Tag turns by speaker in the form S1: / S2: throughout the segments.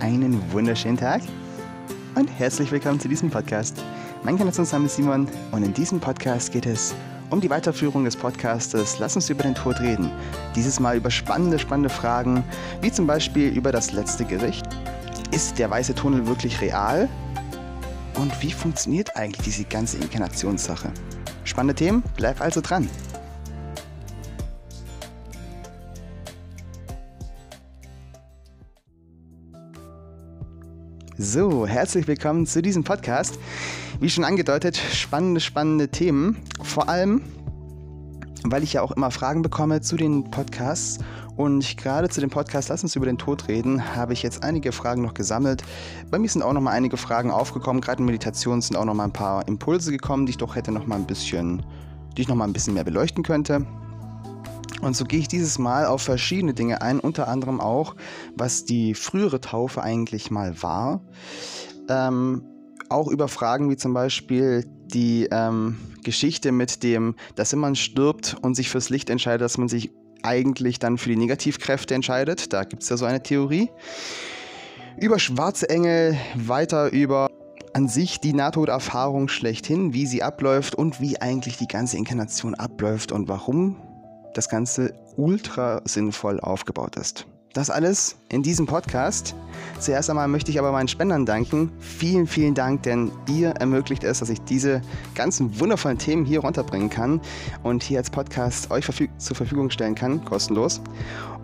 S1: einen wunderschönen Tag und herzlich willkommen zu diesem Podcast. Mein Name ist Simon und in diesem Podcast geht es um die Weiterführung des Podcastes Lass uns über den Tod reden. Dieses Mal über spannende, spannende Fragen, wie zum Beispiel über das letzte Gericht. Ist der weiße Tunnel wirklich real? Und wie funktioniert eigentlich diese ganze Inkarnationssache? Spannende Themen, bleib also dran. So, herzlich willkommen zu diesem Podcast. Wie schon angedeutet, spannende, spannende Themen. Vor allem, weil ich ja auch immer Fragen bekomme zu den Podcasts. Und gerade zu dem Podcast Lass uns über den Tod reden, habe ich jetzt einige Fragen noch gesammelt. Bei mir sind auch noch mal einige Fragen aufgekommen. Gerade in Meditation sind auch noch mal ein paar Impulse gekommen, die ich doch hätte noch mal ein bisschen, die ich noch mal ein bisschen mehr beleuchten könnte. Und so gehe ich dieses Mal auf verschiedene Dinge ein, unter anderem auch, was die frühere Taufe eigentlich mal war. Ähm, auch über Fragen wie zum Beispiel die ähm, Geschichte mit dem, dass wenn man stirbt und sich fürs Licht entscheidet, dass man sich eigentlich dann für die Negativkräfte entscheidet. Da gibt es ja so eine Theorie. Über schwarze Engel, weiter über an sich die Nahtoderfahrung schlechthin, wie sie abläuft und wie eigentlich die ganze Inkarnation abläuft und warum das Ganze ultra sinnvoll aufgebaut ist. Das alles in diesem Podcast. Zuerst einmal möchte ich aber meinen Spendern danken. Vielen, vielen Dank, denn ihr ermöglicht es, dass ich diese ganzen wundervollen Themen hier runterbringen kann und hier als Podcast euch verfüg zur Verfügung stellen kann, kostenlos.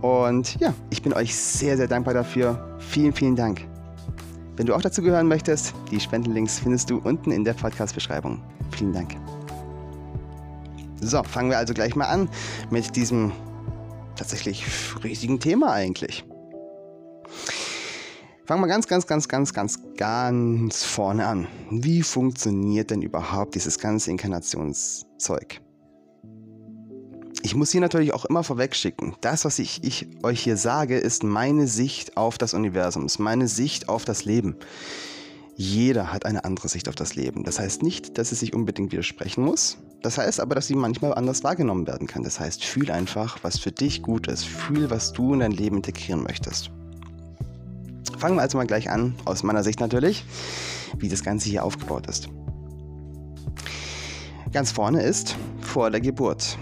S1: Und ja, ich bin euch sehr, sehr dankbar dafür. Vielen, vielen Dank. Wenn du auch dazu gehören möchtest, die Spendenlinks findest du unten in der Podcast-Beschreibung. Vielen Dank. So, fangen wir also gleich mal an mit diesem tatsächlich riesigen Thema eigentlich. Fangen wir ganz, ganz, ganz, ganz, ganz, ganz vorne an. Wie funktioniert denn überhaupt dieses ganze Inkarnationszeug? Ich muss hier natürlich auch immer vorwegschicken, das, was ich, ich euch hier sage, ist meine Sicht auf das Universum, ist meine Sicht auf das Leben. Jeder hat eine andere Sicht auf das Leben. Das heißt nicht, dass es sich unbedingt widersprechen muss. Das heißt aber, dass sie manchmal anders wahrgenommen werden kann. Das heißt, fühl einfach, was für dich gut ist. Fühl, was du in dein Leben integrieren möchtest. Fangen wir also mal gleich an, aus meiner Sicht natürlich, wie das Ganze hier aufgebaut ist. Ganz vorne ist vor der Geburt.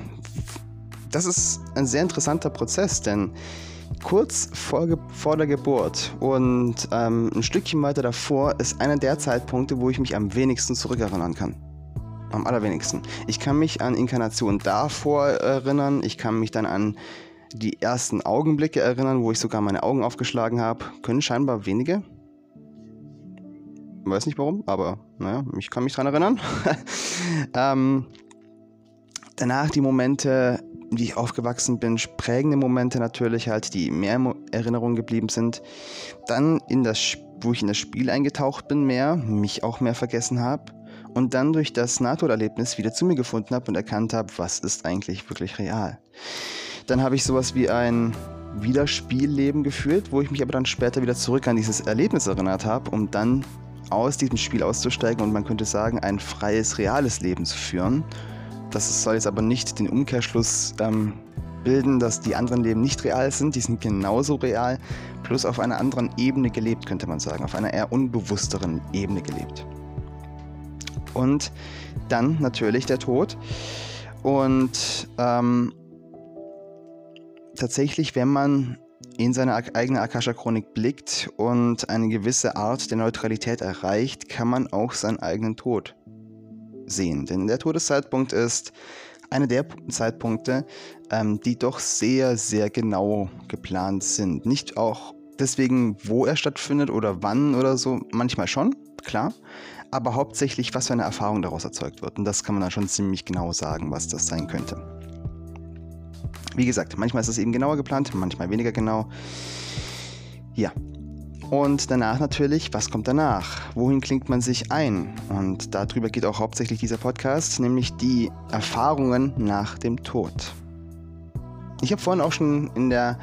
S1: Das ist ein sehr interessanter Prozess, denn kurz vor, vor der Geburt und ähm, ein Stückchen weiter davor ist einer der Zeitpunkte, wo ich mich am wenigsten zurückerinnern kann. Am allerwenigsten. Ich kann mich an Inkarnationen davor erinnern, ich kann mich dann an die ersten Augenblicke erinnern, wo ich sogar meine Augen aufgeschlagen habe. Können scheinbar wenige. Weiß nicht warum, aber naja, ich kann mich dran erinnern. ähm, danach die Momente, wie ich aufgewachsen bin, prägende Momente natürlich halt, die mehr Erinnerungen geblieben sind. Dann in das, wo ich in das Spiel eingetaucht bin, mehr, mich auch mehr vergessen habe. Und dann durch das Nahtoderlebnis wieder zu mir gefunden habe und erkannt habe, was ist eigentlich wirklich real. Dann habe ich sowas wie ein Wiederspielleben geführt, wo ich mich aber dann später wieder zurück an dieses Erlebnis erinnert habe, um dann aus diesem Spiel auszusteigen und man könnte sagen, ein freies, reales Leben zu führen das soll jetzt aber nicht den Umkehrschluss ähm, bilden, dass die anderen Leben nicht real sind. Die sind genauso real, plus auf einer anderen Ebene gelebt, könnte man sagen. Auf einer eher unbewussteren Ebene gelebt. Und dann natürlich der Tod. Und ähm, tatsächlich, wenn man in seine eigene Akasha-Chronik blickt und eine gewisse Art der Neutralität erreicht, kann man auch seinen eigenen Tod sehen. Denn der Todeszeitpunkt ist einer der Zeitpunkte, ähm, die doch sehr, sehr genau geplant sind. Nicht auch deswegen, wo er stattfindet oder wann oder so, manchmal schon, klar, aber hauptsächlich, was für eine Erfahrung daraus erzeugt wird. Und das kann man dann schon ziemlich genau sagen, was das sein könnte. Wie gesagt, manchmal ist es eben genauer geplant, manchmal weniger genau. Ja, und danach natürlich, was kommt danach? Wohin klingt man sich ein? Und darüber geht auch hauptsächlich dieser Podcast, nämlich die Erfahrungen nach dem Tod. Ich habe vorhin auch schon in der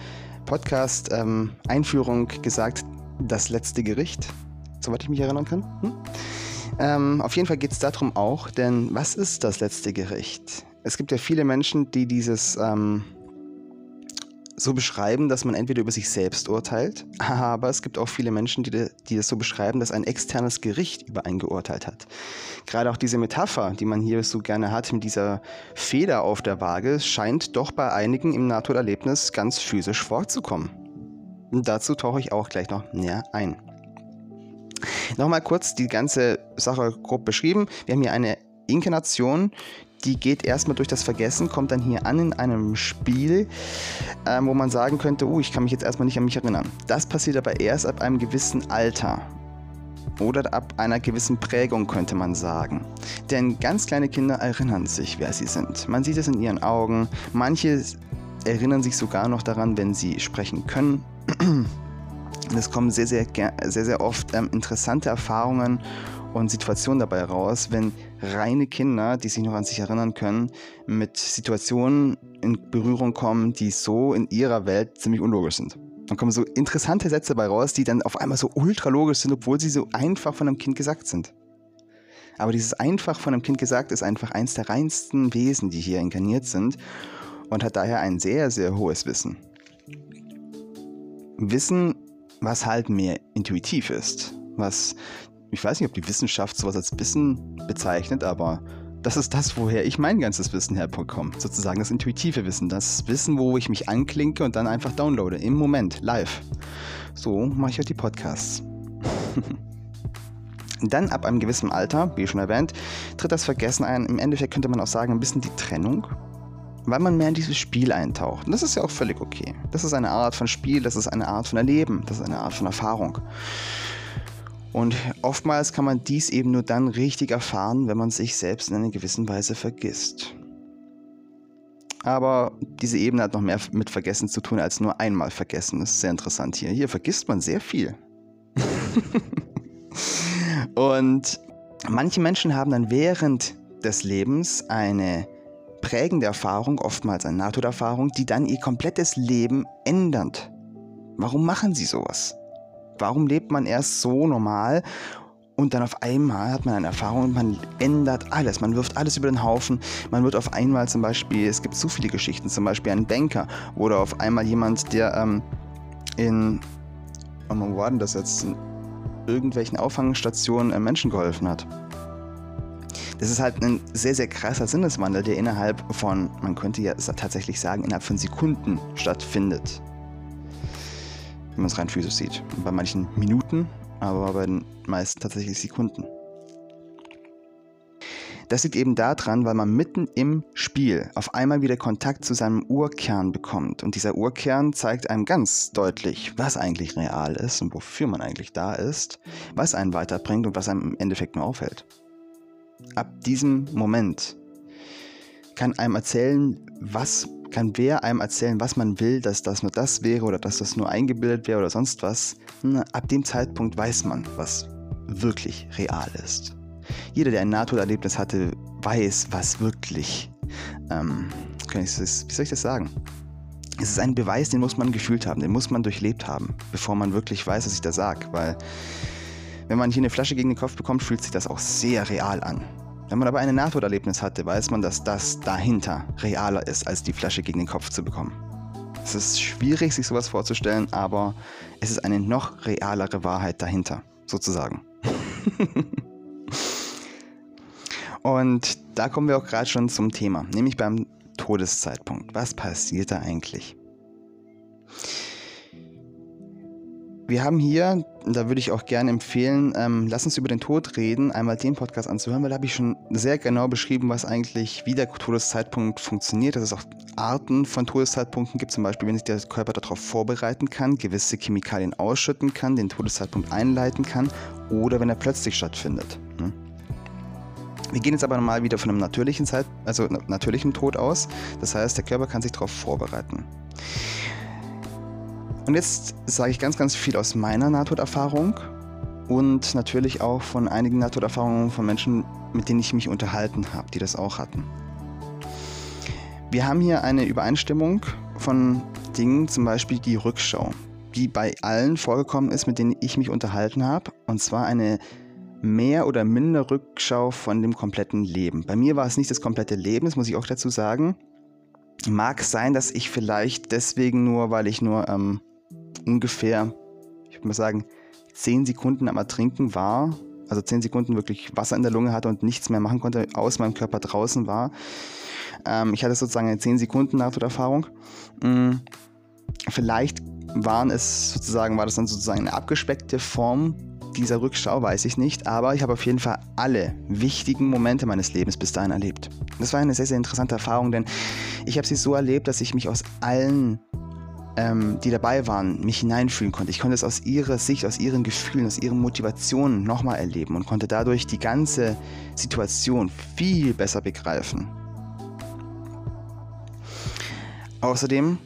S1: Podcast-Einführung ähm, gesagt, das letzte Gericht, soweit ich mich erinnern kann. Hm? Ähm, auf jeden Fall geht es darum auch, denn was ist das letzte Gericht? Es gibt ja viele Menschen, die dieses ähm, so beschreiben, dass man entweder über sich selbst urteilt, aber es gibt auch viele Menschen, die, die das so beschreiben, dass ein externes Gericht über einen geurteilt hat. Gerade auch diese Metapher, die man hier so gerne hat, mit dieser Feder auf der Waage, scheint doch bei einigen im Nahtoderlebnis ganz physisch vorzukommen. Und dazu tauche ich auch gleich noch näher ein. Nochmal kurz die ganze Sache grob beschrieben. Wir haben hier eine Inkarnation, die geht erstmal durch das Vergessen, kommt dann hier an in einem Spiel, ähm, wo man sagen könnte, uh, ich kann mich jetzt erstmal nicht an mich erinnern. Das passiert aber erst ab einem gewissen Alter. Oder ab einer gewissen Prägung könnte man sagen. Denn ganz kleine Kinder erinnern sich, wer sie sind. Man sieht es in ihren Augen. Manche erinnern sich sogar noch daran, wenn sie sprechen können. Es kommen sehr, sehr, sehr, sehr oft ähm, interessante Erfahrungen und Situationen dabei raus, wenn reine Kinder, die sich noch an sich erinnern können, mit Situationen in Berührung kommen, die so in ihrer Welt ziemlich unlogisch sind. Dann kommen so interessante Sätze dabei raus, die dann auf einmal so ultralogisch sind, obwohl sie so einfach von einem Kind gesagt sind. Aber dieses einfach von einem Kind gesagt ist einfach eins der reinsten Wesen, die hier inkarniert sind und hat daher ein sehr, sehr hohes Wissen. Wissen, was halt mehr intuitiv ist, was ich weiß nicht, ob die Wissenschaft sowas als Wissen bezeichnet, aber das ist das, woher ich mein ganzes Wissen herbekomme. Sozusagen das intuitive Wissen. Das Wissen, wo ich mich anklinke und dann einfach downloade. Im Moment, live. So mache ich auch die Podcasts. dann ab einem gewissen Alter, wie schon erwähnt, tritt das Vergessen ein. Im Endeffekt könnte man auch sagen, ein bisschen die Trennung. Weil man mehr in dieses Spiel eintaucht. Und das ist ja auch völlig okay. Das ist eine Art von Spiel, das ist eine Art von Erleben, das ist eine Art von Erfahrung. Und oftmals kann man dies eben nur dann richtig erfahren, wenn man sich selbst in einer gewissen Weise vergisst. Aber diese Ebene hat noch mehr mit Vergessen zu tun als nur einmal vergessen. Das ist sehr interessant hier. Hier vergisst man sehr viel. Und manche Menschen haben dann während des Lebens eine prägende Erfahrung, oftmals eine Nahtoderfahrung, die dann ihr komplettes Leben ändert. Warum machen sie sowas? Warum lebt man erst so normal und dann auf einmal hat man eine Erfahrung und man ändert alles. Man wirft alles über den Haufen. Man wird auf einmal zum Beispiel, es gibt so viele Geschichten, zum Beispiel ein Banker oder auf einmal jemand, der ähm, in, oh, wo war denn das jetzt, in irgendwelchen Auffangstationen äh, Menschen geholfen hat. Das ist halt ein sehr, sehr krasser Sinneswandel, der innerhalb von, man könnte ja tatsächlich sagen, innerhalb von Sekunden stattfindet wenn man es rein physisch sieht. Bei manchen Minuten, aber bei den meisten tatsächlich Sekunden. Das liegt eben daran, weil man mitten im Spiel auf einmal wieder Kontakt zu seinem Urkern bekommt. Und dieser Urkern zeigt einem ganz deutlich, was eigentlich real ist und wofür man eigentlich da ist, was einen weiterbringt und was einem im Endeffekt nur aufhält. Ab diesem Moment kann einem erzählen, was kann wer einem erzählen, was man will, dass das nur das wäre oder dass das nur eingebildet wäre oder sonst was. Ab dem Zeitpunkt weiß man, was wirklich real ist. Jeder, der ein Nahtoderlebnis hatte, weiß, was wirklich, ähm, kann ich das, wie soll ich das sagen? Es ist ein Beweis, den muss man gefühlt haben, den muss man durchlebt haben, bevor man wirklich weiß, was ich da sage. Weil wenn man hier eine Flasche gegen den Kopf bekommt, fühlt sich das auch sehr real an. Wenn man aber ein Nahtoderlebnis hatte, weiß man, dass das dahinter realer ist, als die Flasche gegen den Kopf zu bekommen. Es ist schwierig, sich sowas vorzustellen, aber es ist eine noch realere Wahrheit dahinter, sozusagen. Und da kommen wir auch gerade schon zum Thema, nämlich beim Todeszeitpunkt. Was passiert da eigentlich? Wir haben hier, da würde ich auch gerne empfehlen, ähm, lass uns über den Tod reden, einmal den Podcast anzuhören, weil da habe ich schon sehr genau beschrieben, was eigentlich, wie der Todeszeitpunkt funktioniert, dass es auch Arten von Todeszeitpunkten gibt, zum Beispiel, wenn sich der Körper darauf vorbereiten kann, gewisse Chemikalien ausschütten kann, den Todeszeitpunkt einleiten kann oder wenn er plötzlich stattfindet. Hm? Wir gehen jetzt aber mal wieder von einem natürlichen Zeit, also natürlichen Tod aus. Das heißt, der Körper kann sich darauf vorbereiten. Und jetzt sage ich ganz, ganz viel aus meiner Nahtoderfahrung und natürlich auch von einigen Nahtoderfahrungen von Menschen, mit denen ich mich unterhalten habe, die das auch hatten. Wir haben hier eine Übereinstimmung von Dingen, zum Beispiel die Rückschau, die bei allen vorgekommen ist, mit denen ich mich unterhalten habe. Und zwar eine mehr oder minder Rückschau von dem kompletten Leben. Bei mir war es nicht das komplette Leben, das muss ich auch dazu sagen. Mag sein, dass ich vielleicht deswegen nur, weil ich nur ähm, ungefähr, ich würde mal sagen, 10 Sekunden am Ertrinken war, also 10 Sekunden wirklich Wasser in der Lunge hatte und nichts mehr machen konnte, aus meinem Körper draußen war. Ähm, ich hatte sozusagen eine 10 Sekunden Nahtoderfahrung. Mhm. Vielleicht waren es sozusagen, war das dann sozusagen eine abgespeckte Form dieser Rückschau, weiß ich nicht, aber ich habe auf jeden Fall alle wichtigen Momente meines Lebens bis dahin erlebt. Das war eine sehr, sehr interessante Erfahrung, denn ich habe sie so erlebt, dass ich mich aus allen, ähm, die dabei waren, mich hineinfühlen konnte. Ich konnte es aus ihrer Sicht, aus ihren Gefühlen, aus ihren Motivationen nochmal erleben und konnte dadurch die ganze Situation viel besser begreifen. Außerdem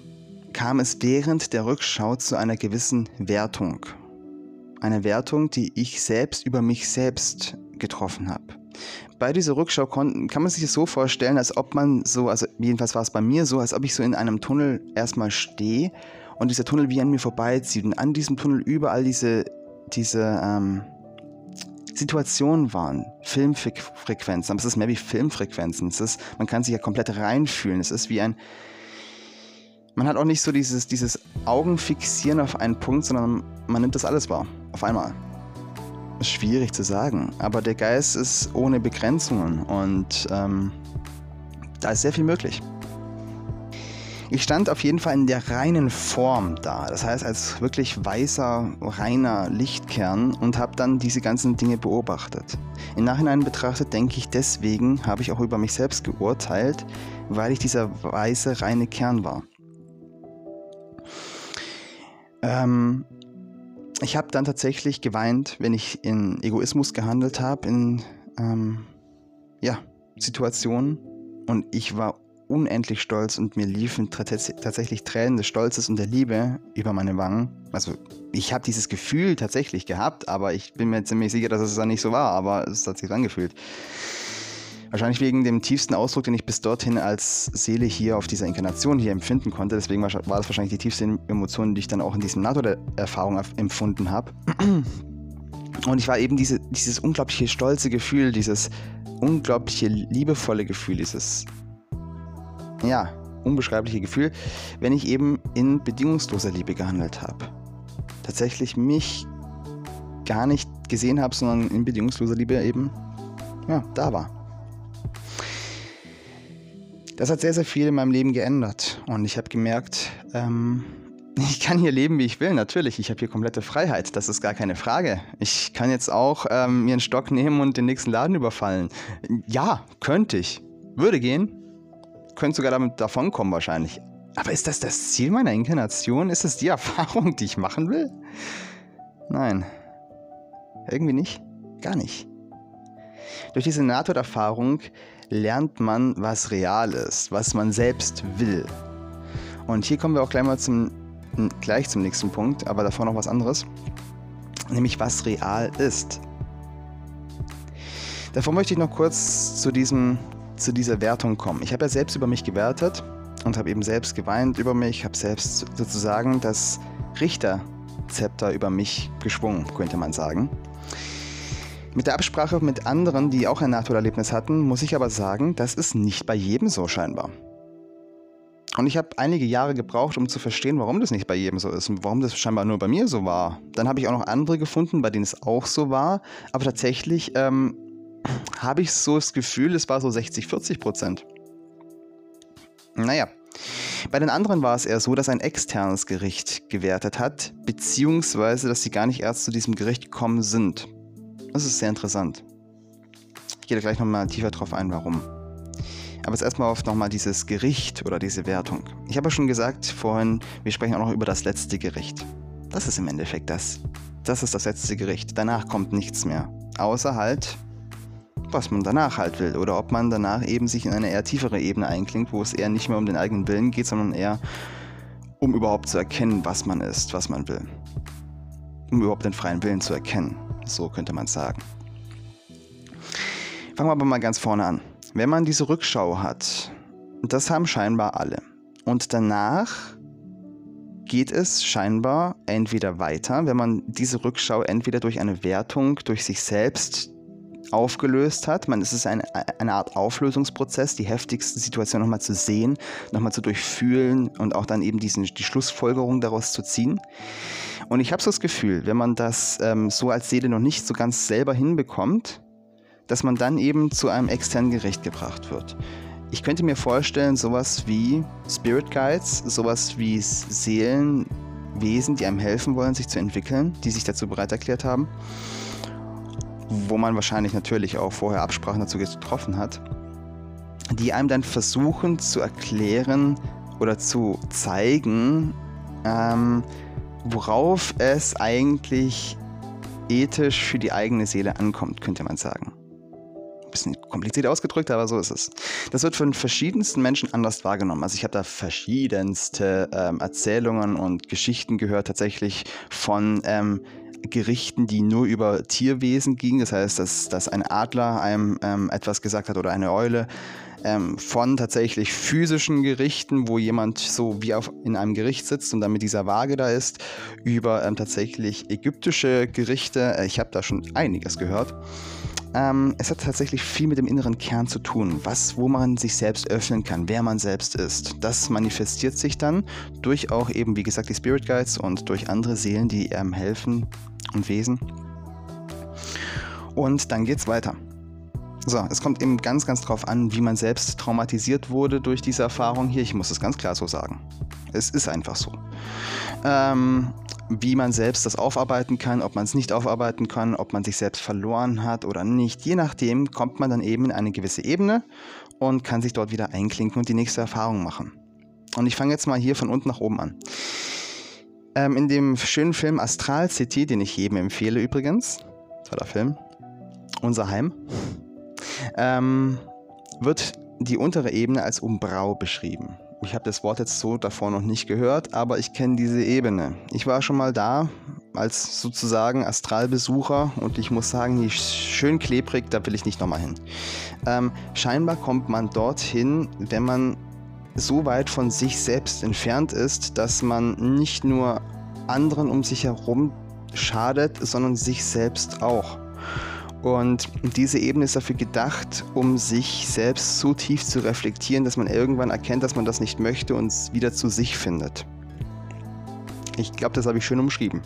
S1: kam es während der Rückschau zu einer gewissen Wertung. Eine Wertung, die ich selbst über mich selbst getroffen habe. Bei dieser Rückschau kann man sich das so vorstellen, als ob man so, also jedenfalls war es bei mir so, als ob ich so in einem Tunnel erstmal stehe und dieser Tunnel wie an mir vorbeizieht und an diesem Tunnel überall diese, diese ähm, Situationen waren, Filmfrequenzen, aber es ist mehr wie Filmfrequenzen. Es ist, man kann sich ja komplett reinfühlen. Es ist wie ein, man hat auch nicht so dieses, dieses Augenfixieren auf einen Punkt, sondern man nimmt das alles wahr. Auf einmal. Schwierig zu sagen, aber der Geist ist ohne Begrenzungen und ähm, da ist sehr viel möglich. Ich stand auf jeden Fall in der reinen Form da, das heißt als wirklich weißer, reiner Lichtkern und habe dann diese ganzen Dinge beobachtet. Im Nachhinein betrachtet denke ich, deswegen habe ich auch über mich selbst geurteilt, weil ich dieser weiße, reine Kern war. Ähm, ich habe dann tatsächlich geweint, wenn ich in Egoismus gehandelt habe, in ähm, ja, Situationen. Und ich war unendlich stolz und mir liefen tatsächlich Tränen des Stolzes und der Liebe über meine Wangen. Also ich habe dieses Gefühl tatsächlich gehabt, aber ich bin mir ziemlich sicher, dass es dann nicht so war, aber es hat sich angefühlt. Wahrscheinlich wegen dem tiefsten Ausdruck, den ich bis dorthin als Seele hier auf dieser Inkarnation hier empfinden konnte. Deswegen war das wahrscheinlich die tiefste Emotion, die ich dann auch in diesem NATO-Erfahrung empfunden habe. Und ich war eben diese, dieses unglaubliche stolze Gefühl, dieses unglaubliche liebevolle Gefühl, dieses, ja, unbeschreibliche Gefühl, wenn ich eben in bedingungsloser Liebe gehandelt habe. Tatsächlich mich gar nicht gesehen habe, sondern in bedingungsloser Liebe eben, ja, da war. Das hat sehr, sehr viel in meinem Leben geändert. Und ich habe gemerkt, ähm, ich kann hier leben, wie ich will, natürlich. Ich habe hier komplette Freiheit, das ist gar keine Frage. Ich kann jetzt auch ähm, mir einen Stock nehmen und den nächsten Laden überfallen. Ja, könnte ich. Würde gehen. Könnte sogar damit davonkommen wahrscheinlich. Aber ist das das Ziel meiner Inkarnation? Ist das die Erfahrung, die ich machen will? Nein. Irgendwie nicht. Gar nicht. Durch diese Nahtoderfahrung lernt man, was real ist, was man selbst will. Und hier kommen wir auch gleich mal zum, gleich zum nächsten Punkt, aber davor noch was anderes, nämlich was real ist. Davor möchte ich noch kurz zu, diesem, zu dieser Wertung kommen. Ich habe ja selbst über mich gewertet und habe eben selbst geweint über mich, habe selbst sozusagen das Richterzepter über mich geschwungen, könnte man sagen. Mit der Absprache mit anderen, die auch ein Nahtoderlebnis hatten, muss ich aber sagen, das ist nicht bei jedem so scheinbar. Und ich habe einige Jahre gebraucht, um zu verstehen, warum das nicht bei jedem so ist und warum das scheinbar nur bei mir so war. Dann habe ich auch noch andere gefunden, bei denen es auch so war. Aber tatsächlich ähm, habe ich so das Gefühl, es war so 60, 40 Prozent. Naja, bei den anderen war es eher so, dass ein externes Gericht gewertet hat, beziehungsweise dass sie gar nicht erst zu diesem Gericht gekommen sind. Das ist sehr interessant. Ich gehe da gleich nochmal tiefer drauf ein, warum. Aber jetzt erstmal auf nochmal dieses Gericht oder diese Wertung. Ich habe ja schon gesagt vorhin, wir sprechen auch noch über das letzte Gericht. Das ist im Endeffekt das. Das ist das letzte Gericht. Danach kommt nichts mehr. Außer halt, was man danach halt will. Oder ob man danach eben sich in eine eher tiefere Ebene einklingt, wo es eher nicht mehr um den eigenen Willen geht, sondern eher um überhaupt zu erkennen, was man ist, was man will. Um überhaupt den freien Willen zu erkennen. So könnte man sagen. Fangen wir aber mal ganz vorne an. Wenn man diese Rückschau hat, das haben scheinbar alle. Und danach geht es scheinbar entweder weiter, wenn man diese Rückschau entweder durch eine Wertung durch sich selbst aufgelöst hat. Man, es ist eine, eine Art Auflösungsprozess, die heftigsten Situationen nochmal zu sehen, nochmal zu durchfühlen und auch dann eben diesen, die Schlussfolgerung daraus zu ziehen. Und ich habe so das Gefühl, wenn man das ähm, so als Seele noch nicht so ganz selber hinbekommt, dass man dann eben zu einem externen Gericht gebracht wird. Ich könnte mir vorstellen, sowas wie Spirit Guides, sowas wie Seelenwesen, die einem helfen wollen, sich zu entwickeln, die sich dazu bereit erklärt haben, wo man wahrscheinlich natürlich auch vorher Absprachen dazu getroffen hat, die einem dann versuchen zu erklären oder zu zeigen, ähm, worauf es eigentlich ethisch für die eigene Seele ankommt, könnte man sagen bisschen kompliziert ausgedrückt, aber so ist es. Das wird von verschiedensten Menschen anders wahrgenommen. Also ich habe da verschiedenste ähm, Erzählungen und Geschichten gehört, tatsächlich von ähm, Gerichten, die nur über Tierwesen gingen. Das heißt, dass, dass ein Adler einem ähm, etwas gesagt hat oder eine Eule. Ähm, von tatsächlich physischen Gerichten, wo jemand so wie auf, in einem Gericht sitzt und dann mit dieser Waage da ist, über ähm, tatsächlich ägyptische Gerichte. Äh, ich habe da schon einiges gehört. Ähm, es hat tatsächlich viel mit dem inneren Kern zu tun, was, wo man sich selbst öffnen kann, wer man selbst ist. Das manifestiert sich dann durch auch eben, wie gesagt, die Spirit Guides und durch andere Seelen, die einem helfen und Wesen. Und dann geht's weiter. So, es kommt eben ganz, ganz drauf an, wie man selbst traumatisiert wurde durch diese Erfahrung hier. Ich muss es ganz klar so sagen. Es ist einfach so. Ähm, wie man selbst das aufarbeiten kann, ob man es nicht aufarbeiten kann, ob man sich selbst verloren hat oder nicht. Je nachdem kommt man dann eben in eine gewisse Ebene und kann sich dort wieder einklinken und die nächste Erfahrung machen. Und ich fange jetzt mal hier von unten nach oben an. Ähm, in dem schönen Film Astral City, den ich jedem empfehle übrigens, toller Film, Unser Heim, ähm, wird die untere Ebene als Umbrau beschrieben. Ich habe das Wort jetzt so davor noch nicht gehört, aber ich kenne diese Ebene. Ich war schon mal da als sozusagen Astralbesucher und ich muss sagen, die ist schön klebrig, da will ich nicht nochmal hin. Ähm, scheinbar kommt man dorthin, wenn man so weit von sich selbst entfernt ist, dass man nicht nur anderen um sich herum schadet, sondern sich selbst auch. Und diese Ebene ist dafür gedacht, um sich selbst so tief zu reflektieren, dass man irgendwann erkennt, dass man das nicht möchte und wieder zu sich findet. Ich glaube, das habe ich schön umschrieben.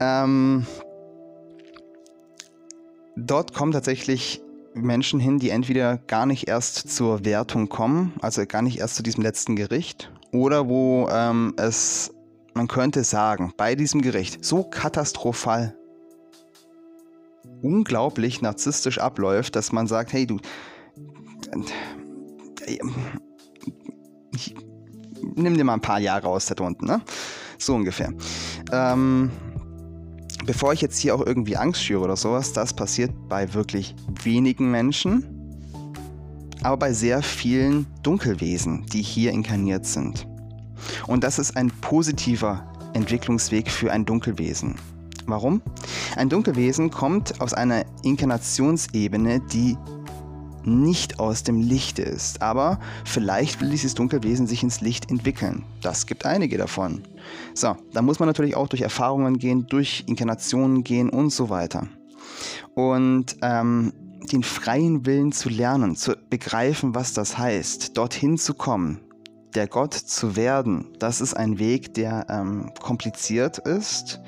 S1: Ähm, dort kommen tatsächlich Menschen hin, die entweder gar nicht erst zur Wertung kommen, also gar nicht erst zu diesem letzten Gericht, oder wo ähm, es, man könnte sagen, bei diesem Gericht so katastrophal unglaublich narzisstisch abläuft, dass man sagt, hey du, ich, nimm dir mal ein paar Jahre aus da unten, ne? So ungefähr. Ähm, bevor ich jetzt hier auch irgendwie Angst schüre oder sowas, das passiert bei wirklich wenigen Menschen, aber bei sehr vielen Dunkelwesen, die hier inkarniert sind. Und das ist ein positiver Entwicklungsweg für ein Dunkelwesen. Warum? Ein Dunkelwesen kommt aus einer Inkarnationsebene, die nicht aus dem Licht ist. Aber vielleicht will dieses Dunkelwesen sich ins Licht entwickeln. Das gibt einige davon. So, da muss man natürlich auch durch Erfahrungen gehen, durch Inkarnationen gehen und so weiter. Und ähm, den freien Willen zu lernen, zu begreifen, was das heißt, dorthin zu kommen, der Gott zu werden, das ist ein Weg, der ähm, kompliziert ist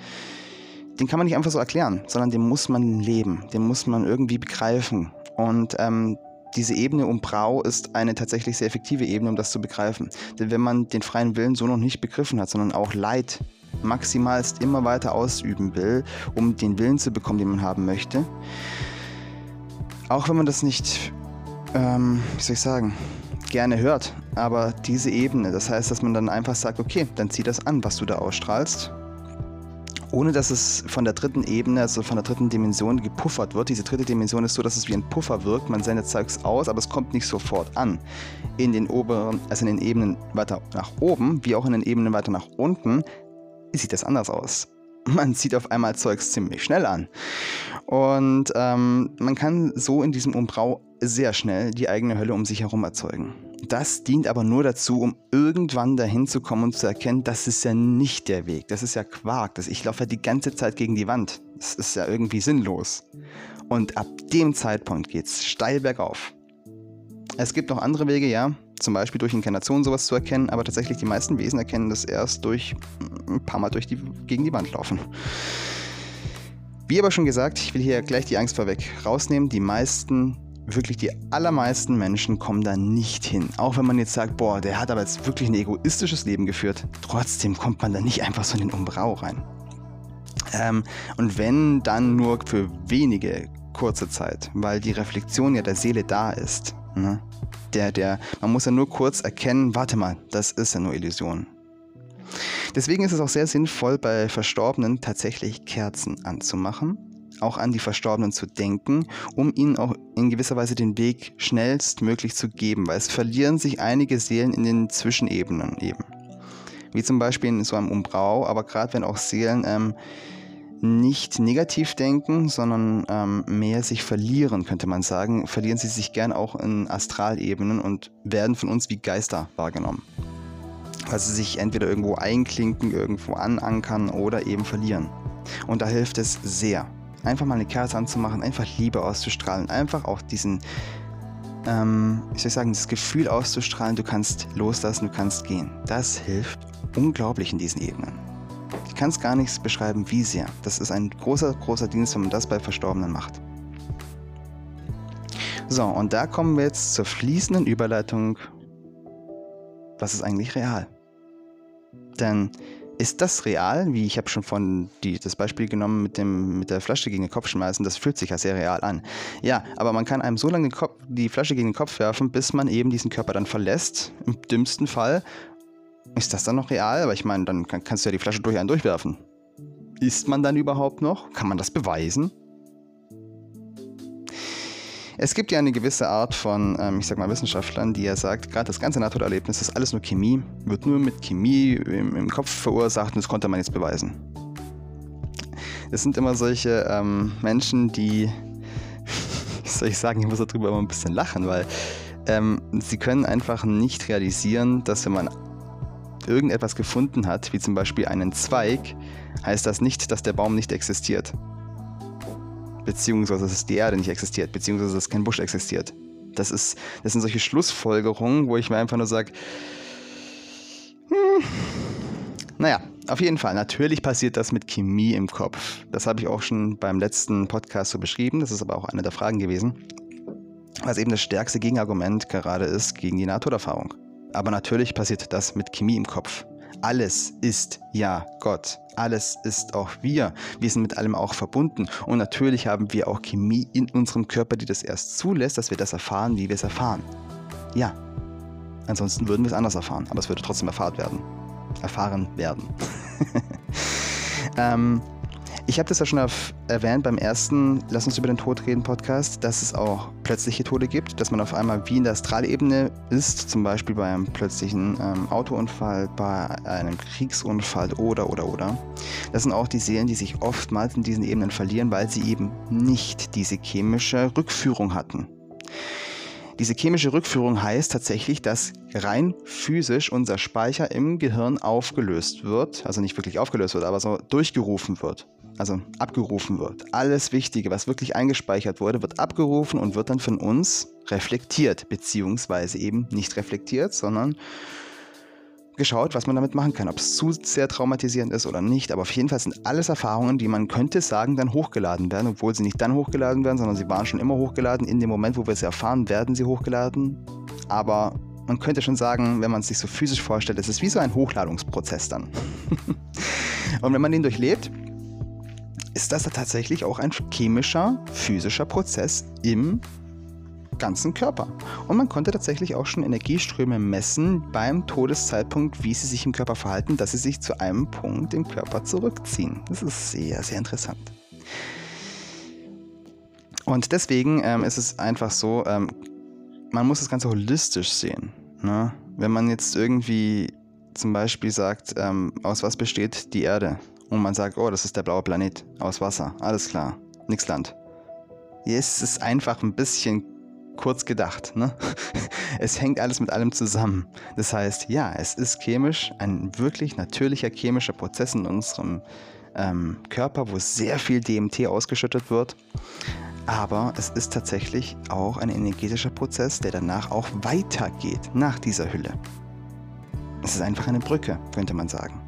S1: den kann man nicht einfach so erklären, sondern den muss man leben, den muss man irgendwie begreifen. Und ähm, diese Ebene um Brau ist eine tatsächlich sehr effektive Ebene, um das zu begreifen. Denn wenn man den freien Willen so noch nicht begriffen hat, sondern auch Leid maximalst immer weiter ausüben will, um den Willen zu bekommen, den man haben möchte, auch wenn man das nicht, ähm, wie soll ich sagen, gerne hört, aber diese Ebene, das heißt, dass man dann einfach sagt, okay, dann zieh das an, was du da ausstrahlst ohne dass es von der dritten Ebene, also von der dritten Dimension gepuffert wird. Diese dritte Dimension ist so, dass es wie ein Puffer wirkt. Man sendet Zeugs aus, aber es kommt nicht sofort an. In den oberen, also in den Ebenen weiter nach oben, wie auch in den Ebenen weiter nach unten, sieht das anders aus. Man zieht auf einmal Zeugs ziemlich schnell an. Und ähm, man kann so in diesem Umbrau sehr schnell die eigene Hölle um sich herum erzeugen. Das dient aber nur dazu, um irgendwann dahin zu kommen und zu erkennen, das ist ja nicht der Weg. Das ist ja Quark. Das, ich laufe ja die ganze Zeit gegen die Wand. Das ist ja irgendwie sinnlos. Und ab dem Zeitpunkt geht es steil bergauf. Es gibt noch andere Wege, ja, zum Beispiel durch Inkarnation sowas zu erkennen, aber tatsächlich die meisten Wesen erkennen das erst durch ein paar Mal durch die, gegen die Wand laufen. Wie aber schon gesagt, ich will hier gleich die Angst vorweg rausnehmen. Die meisten, wirklich die allermeisten Menschen kommen da nicht hin. Auch wenn man jetzt sagt, boah, der hat aber jetzt wirklich ein egoistisches Leben geführt. Trotzdem kommt man da nicht einfach so in den Umbrau rein. Ähm, und wenn, dann nur für wenige kurze Zeit, weil die Reflexion ja der Seele da ist. Ne? Der, der, man muss ja nur kurz erkennen, warte mal, das ist ja nur Illusion. Deswegen ist es auch sehr sinnvoll, bei Verstorbenen tatsächlich Kerzen anzumachen, auch an die Verstorbenen zu denken, um ihnen auch in gewisser Weise den Weg schnellstmöglich zu geben, weil es verlieren sich einige Seelen in den Zwischenebenen eben. Wie zum Beispiel in so einem Umbrau, aber gerade wenn auch Seelen ähm, nicht negativ denken, sondern ähm, mehr sich verlieren, könnte man sagen, verlieren sie sich gern auch in Astralebenen und werden von uns wie Geister wahrgenommen. Weil sie sich entweder irgendwo einklinken, irgendwo anankern oder eben verlieren. Und da hilft es sehr, einfach mal eine Kerze anzumachen, einfach Liebe auszustrahlen, einfach auch diesen, ähm, ich soll sagen, das Gefühl auszustrahlen, du kannst loslassen, du kannst gehen. Das hilft unglaublich in diesen Ebenen. Ich kann es gar nicht beschreiben, wie sehr. Das ist ein großer, großer Dienst, wenn man das bei Verstorbenen macht. So, und da kommen wir jetzt zur fließenden Überleitung. Was ist eigentlich real? Denn ist das real? Wie ich habe schon von die, das Beispiel genommen mit, dem, mit der Flasche gegen den Kopf schmeißen, das fühlt sich ja sehr real an. Ja, aber man kann einem so lange Kopf, die Flasche gegen den Kopf werfen, bis man eben diesen Körper dann verlässt, im dümmsten Fall, ist das dann noch real? Aber ich meine, dann kann, kannst du ja die Flasche durch einen durchwerfen. Ist man dann überhaupt noch? Kann man das beweisen? Es gibt ja eine gewisse Art von, ähm, ich sag mal, Wissenschaftlern, die ja sagt, gerade das ganze Nahtoderlebnis ist alles nur Chemie, wird nur mit Chemie im, im, Kopf verursacht und das konnte man jetzt beweisen. Es sind immer solche ähm, Menschen, die, wie soll ich sagen, ich muss darüber immer ein bisschen lachen, weil ähm, sie können einfach nicht realisieren, dass wenn man irgendetwas gefunden hat, wie zum Beispiel einen Zweig, heißt das nicht, dass der Baum nicht existiert. Beziehungsweise, dass die Erde nicht existiert, beziehungsweise, dass kein Busch existiert. Das, ist, das sind solche Schlussfolgerungen, wo ich mir einfach nur sage, hm, naja, auf jeden Fall, natürlich passiert das mit Chemie im Kopf. Das habe ich auch schon beim letzten Podcast so beschrieben, das ist aber auch eine der Fragen gewesen, was eben das stärkste Gegenargument gerade ist gegen die Nahtoderfahrung. Aber natürlich passiert das mit Chemie im Kopf. Alles ist ja Gott. Alles ist auch wir. Wir sind mit allem auch verbunden. Und natürlich haben wir auch Chemie in unserem Körper, die das erst zulässt, dass wir das erfahren, wie wir es erfahren. Ja. Ansonsten würden wir es anders erfahren, aber es würde trotzdem erfahren werden. Erfahren werden. ähm, ich habe das ja schon erwähnt beim ersten Lass uns über den Tod reden Podcast, dass es auch plötzliche Tode gibt, dass man auf einmal wie in der Astralebene ist, zum Beispiel bei einem plötzlichen ähm, Autounfall, bei einem Kriegsunfall oder oder oder. Das sind auch die Seelen, die sich oftmals in diesen Ebenen verlieren, weil sie eben nicht diese chemische Rückführung hatten. Diese chemische Rückführung heißt tatsächlich, dass rein physisch unser Speicher im Gehirn aufgelöst wird, also nicht wirklich aufgelöst wird, aber so durchgerufen wird also abgerufen wird. Alles Wichtige, was wirklich eingespeichert wurde, wird abgerufen und wird dann von uns reflektiert, beziehungsweise eben nicht reflektiert, sondern geschaut, was man damit machen kann. Ob es zu sehr traumatisierend ist oder nicht. Aber auf jeden Fall sind alles Erfahrungen, die man könnte sagen, dann hochgeladen werden, obwohl sie nicht dann hochgeladen werden, sondern sie waren schon immer hochgeladen. In dem Moment, wo wir sie erfahren, werden sie hochgeladen. Aber man könnte schon sagen, wenn man es sich so physisch vorstellt, es ist wie so ein Hochladungsprozess dann. und wenn man den durchlebt, ist das tatsächlich auch ein chemischer, physischer Prozess im ganzen Körper. Und man konnte tatsächlich auch schon Energieströme messen beim Todeszeitpunkt, wie sie sich im Körper verhalten, dass sie sich zu einem Punkt im Körper zurückziehen. Das ist sehr, sehr interessant. Und deswegen ähm, ist es einfach so, ähm, man muss das Ganze holistisch sehen. Ne? Wenn man jetzt irgendwie zum Beispiel sagt, ähm, aus was besteht die Erde? und man sagt, oh, das ist der blaue Planet aus Wasser, alles klar, nix Land. Es ist einfach ein bisschen kurz gedacht. Ne? Es hängt alles mit allem zusammen. Das heißt, ja, es ist chemisch, ein wirklich natürlicher chemischer Prozess in unserem ähm, Körper, wo sehr viel DMT ausgeschüttet wird. aber es ist tatsächlich auch ein energetischer Prozess, der danach auch weitergeht, nach dieser Hülle. Es ist einfach eine Brücke, könnte man sagen.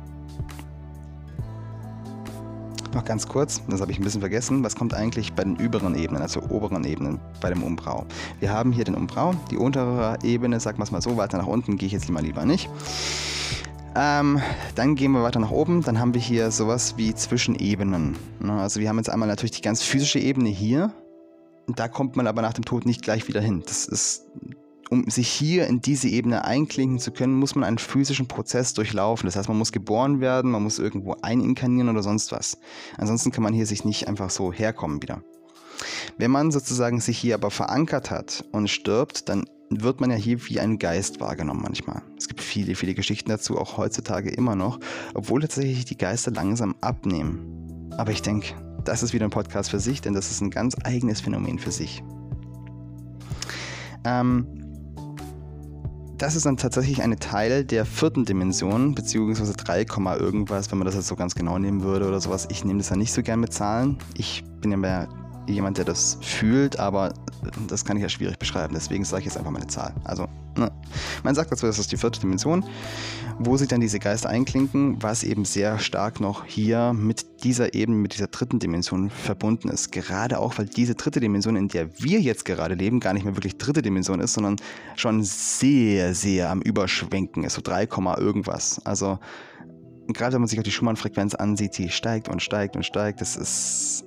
S1: Noch ganz kurz, das habe ich ein bisschen vergessen, was kommt eigentlich bei den überen Ebenen, also oberen Ebenen bei dem Umbrau? Wir haben hier den Umbrau, die untere Ebene, sagen wir es mal so, weiter nach unten gehe ich jetzt mal lieber nicht. Ähm, dann gehen wir weiter nach oben, dann haben wir hier sowas wie Zwischenebenen. Ne? Also wir haben jetzt einmal natürlich die ganz physische Ebene hier, da kommt man aber nach dem Tod nicht gleich wieder hin. Das ist um sich hier in diese Ebene einklinken zu können, muss man einen physischen Prozess durchlaufen. Das heißt, man muss geboren werden, man muss irgendwo eininkarnieren oder sonst was. Ansonsten kann man hier sich nicht einfach so herkommen wieder. Wenn man sozusagen sich hier aber verankert hat und stirbt, dann wird man ja hier wie ein Geist wahrgenommen manchmal. Es gibt viele, viele Geschichten dazu, auch heutzutage immer noch, obwohl tatsächlich die Geister langsam abnehmen. Aber ich denke, das ist wieder ein Podcast für sich, denn das ist ein ganz eigenes Phänomen für sich. Ähm, das ist dann tatsächlich ein Teil der vierten Dimension, beziehungsweise 3, irgendwas, wenn man das jetzt so ganz genau nehmen würde oder sowas. Ich nehme das ja nicht so gern mit Zahlen. Ich bin ja mehr jemand, der das fühlt, aber das kann ich ja schwierig beschreiben. Deswegen sage ich jetzt einfach mal eine Zahl. Also, ne. man sagt dazu, das ist die vierte Dimension, wo sich dann diese Geister einklinken, was eben sehr stark noch hier mit dieser Ebene, mit dieser dritten Dimension verbunden ist. Gerade auch, weil diese dritte Dimension, in der wir jetzt gerade leben, gar nicht mehr wirklich dritte Dimension ist, sondern schon sehr, sehr am Überschwenken ist. So 3, irgendwas. Also, gerade wenn man sich auch die Schumann-Frequenz ansieht, die steigt und steigt und steigt, das ist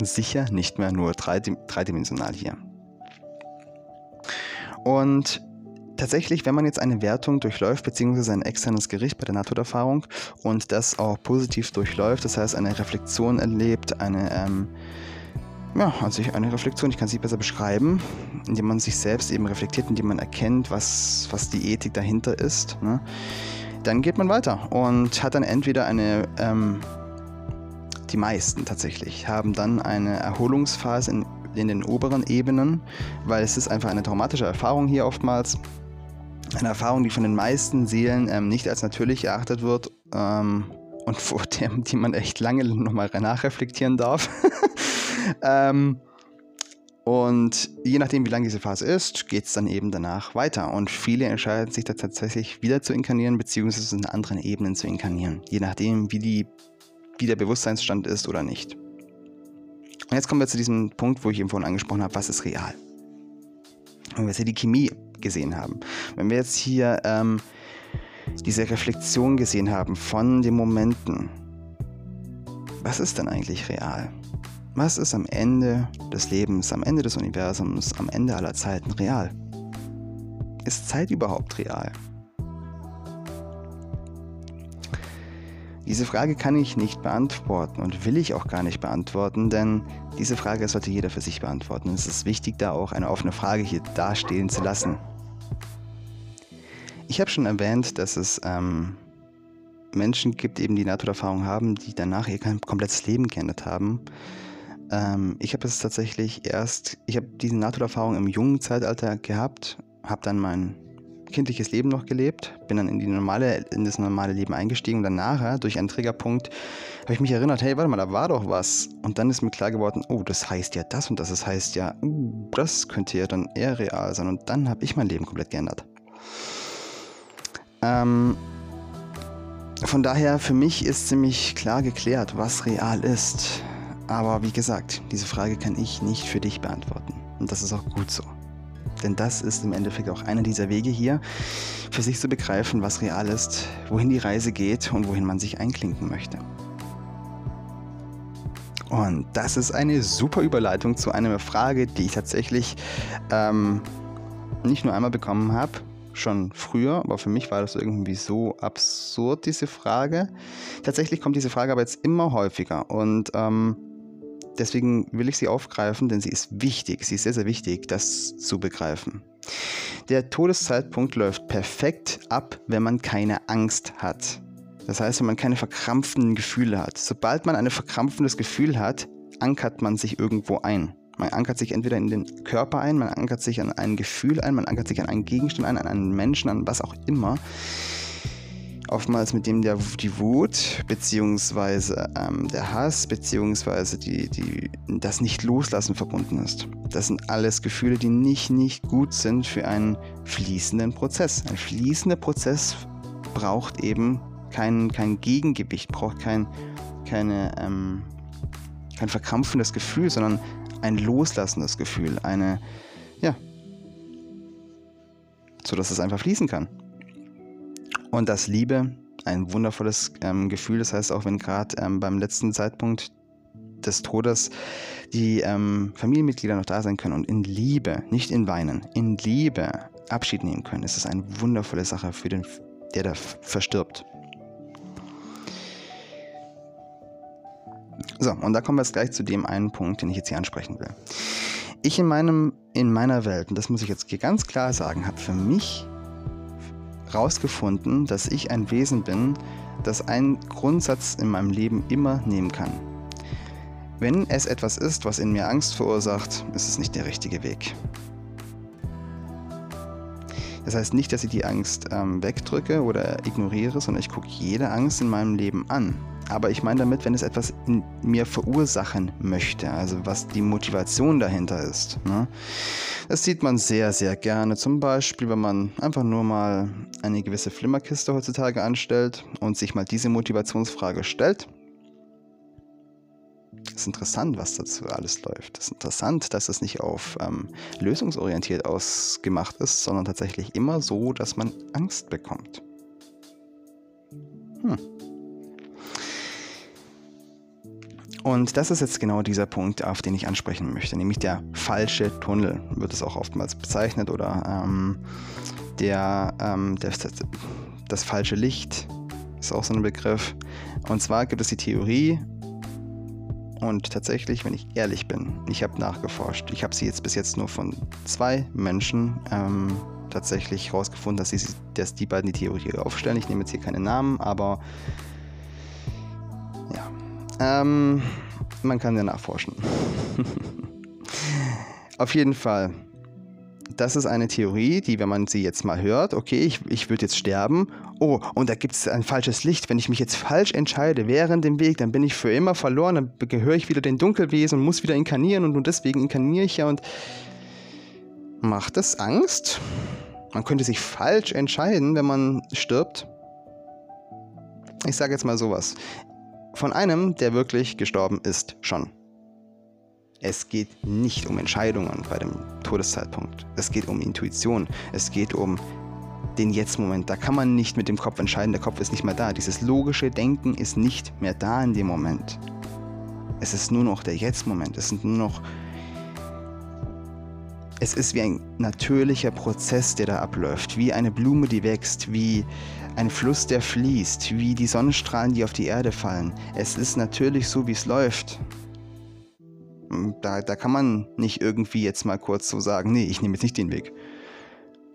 S1: sicher nicht mehr nur dreidimensional hier. Und tatsächlich, wenn man jetzt eine Wertung durchläuft, beziehungsweise ein externes Gericht bei der Nahtoderfahrung und das auch positiv durchläuft, das heißt eine Reflexion erlebt, eine, ähm, ja, also eine Reflexion, ich kann sie besser beschreiben, indem man sich selbst eben reflektiert, indem man erkennt, was, was die Ethik dahinter ist, ne? dann geht man weiter und hat dann entweder eine ähm, die meisten tatsächlich, haben dann eine Erholungsphase in, in den oberen Ebenen, weil es ist einfach eine traumatische Erfahrung hier oftmals. Eine Erfahrung, die von den meisten Seelen ähm, nicht als natürlich erachtet wird ähm, und vor der die man echt lange nochmal nachreflektieren darf. ähm, und je nachdem, wie lang diese Phase ist, geht es dann eben danach weiter. Und viele entscheiden sich da tatsächlich wieder zu inkarnieren, beziehungsweise in anderen Ebenen zu inkarnieren. Je nachdem, wie die wie der Bewusstseinsstand ist oder nicht. Und jetzt kommen wir zu diesem Punkt, wo ich eben vorhin angesprochen habe, was ist real? Wenn wir jetzt hier die Chemie gesehen haben, wenn wir jetzt hier ähm, diese Reflexion gesehen haben von den Momenten, was ist denn eigentlich real? Was ist am Ende des Lebens, am Ende des Universums, am Ende aller Zeiten real? Ist Zeit überhaupt real? Diese Frage kann ich nicht beantworten und will ich auch gar nicht beantworten, denn diese Frage sollte jeder für sich beantworten. es ist wichtig, da auch eine offene Frage hier dastehen zu lassen. Ich habe schon erwähnt, dass es ähm, Menschen gibt, eben die Naturerfahrung haben, die danach ihr komplettes Leben geändert haben. Ähm, ich habe es tatsächlich erst, ich habe diese Naturerfahrung im jungen Zeitalter gehabt, habe dann mein kindliches Leben noch gelebt, bin dann in, die normale, in das normale Leben eingestiegen und dann nachher, durch einen Triggerpunkt, habe ich mich erinnert, hey, warte mal, da war doch was. Und dann ist mir klar geworden, oh, das heißt ja das und das, das heißt ja, uh, das könnte ja dann eher real sein. Und dann habe ich mein Leben komplett geändert. Ähm, von daher, für mich ist ziemlich klar geklärt, was real ist. Aber wie gesagt, diese Frage kann ich nicht für dich beantworten. Und das ist auch gut so. Denn das ist im Endeffekt auch einer dieser Wege hier, für sich zu begreifen, was real ist, wohin die Reise geht und wohin man sich einklinken möchte. Und das ist eine super Überleitung zu einer Frage, die ich tatsächlich ähm, nicht nur einmal bekommen habe, schon früher, aber für mich war das irgendwie so absurd, diese Frage. Tatsächlich kommt diese Frage aber jetzt immer häufiger und ähm, Deswegen will ich sie aufgreifen, denn sie ist wichtig. Sie ist sehr, sehr wichtig, das zu begreifen. Der Todeszeitpunkt läuft perfekt ab, wenn man keine Angst hat. Das heißt, wenn man keine verkrampfenden Gefühle hat. Sobald man ein verkrampfendes Gefühl hat, ankert man sich irgendwo ein. Man ankert sich entweder in den Körper ein, man ankert sich an ein Gefühl ein, man ankert sich an einen Gegenstand ein, an einen Menschen, an was auch immer. Oftmals mit dem der, die Wut, beziehungsweise ähm, der Hass, beziehungsweise die, die, das Nicht-Loslassen verbunden ist. Das sind alles Gefühle, die nicht, nicht gut sind für einen fließenden Prozess. Ein fließender Prozess braucht eben kein, kein Gegengewicht, braucht kein, keine, ähm, kein verkrampfendes Gefühl, sondern ein loslassendes Gefühl, eine, ja, so dass es einfach fließen kann. Und das Liebe, ein wundervolles ähm, Gefühl. Das heißt, auch wenn gerade ähm, beim letzten Zeitpunkt des Todes die ähm, Familienmitglieder noch da sein können und in Liebe, nicht in Weinen, in Liebe Abschied nehmen können, ist es eine wundervolle Sache für den, der da verstirbt. So, und da kommen wir jetzt gleich zu dem einen Punkt, den ich jetzt hier ansprechen will. Ich in meinem, in meiner Welt, und das muss ich jetzt hier ganz klar sagen, habe für mich rausgefunden, dass ich ein Wesen bin, das einen Grundsatz in meinem Leben immer nehmen kann. Wenn es etwas ist, was in mir Angst verursacht, ist es nicht der richtige Weg. Das heißt nicht, dass ich die Angst ähm, wegdrücke oder ignoriere, sondern ich gucke jede Angst in meinem Leben an. Aber ich meine damit, wenn es etwas in mir verursachen möchte, also was die Motivation dahinter ist. Ne? Das sieht man sehr, sehr gerne. Zum Beispiel, wenn man einfach nur mal eine gewisse Flimmerkiste heutzutage anstellt und sich mal diese Motivationsfrage stellt. Es ist interessant, was dazu alles läuft. Es ist interessant, dass es nicht auf ähm, lösungsorientiert ausgemacht ist, sondern tatsächlich immer so, dass man Angst bekommt. Hm. Und das ist jetzt genau dieser Punkt, auf den ich ansprechen möchte, nämlich der falsche Tunnel, wird es auch oftmals bezeichnet, oder ähm, der, ähm, der, das, falsche Licht ist auch so ein Begriff. Und zwar gibt es die Theorie, und tatsächlich, wenn ich ehrlich bin, ich habe nachgeforscht. Ich habe sie jetzt bis jetzt nur von zwei Menschen ähm, tatsächlich herausgefunden, dass, dass die beiden die Theorie aufstellen. Ich nehme jetzt hier keine Namen, aber ähm, man kann ja nachforschen. Auf jeden Fall. Das ist eine Theorie, die, wenn man sie jetzt mal hört, okay, ich, ich würde jetzt sterben. Oh, und da gibt es ein falsches Licht. Wenn ich mich jetzt falsch entscheide während dem Weg, dann bin ich für immer verloren. Dann gehöre ich wieder den Dunkelwesen und muss wieder inkarnieren. Und nur deswegen inkarniere ich ja. Und macht das Angst? Man könnte sich falsch entscheiden, wenn man stirbt. Ich sage jetzt mal sowas. Von einem, der wirklich gestorben ist, schon. Es geht nicht um Entscheidungen bei dem Todeszeitpunkt. Es geht um Intuition. Es geht um den Jetzt-Moment. Da kann man nicht mit dem Kopf entscheiden. Der Kopf ist nicht mehr da. Dieses logische Denken ist nicht mehr da in dem Moment. Es ist nur noch der Jetzt-Moment. Es sind nur noch. Es ist wie ein natürlicher Prozess, der da abläuft. Wie eine Blume, die wächst. Wie ein Fluss, der fließt, wie die Sonnenstrahlen, die auf die Erde fallen. Es ist natürlich so, wie es läuft. Da, da kann man nicht irgendwie jetzt mal kurz so sagen, nee, ich nehme jetzt nicht den Weg.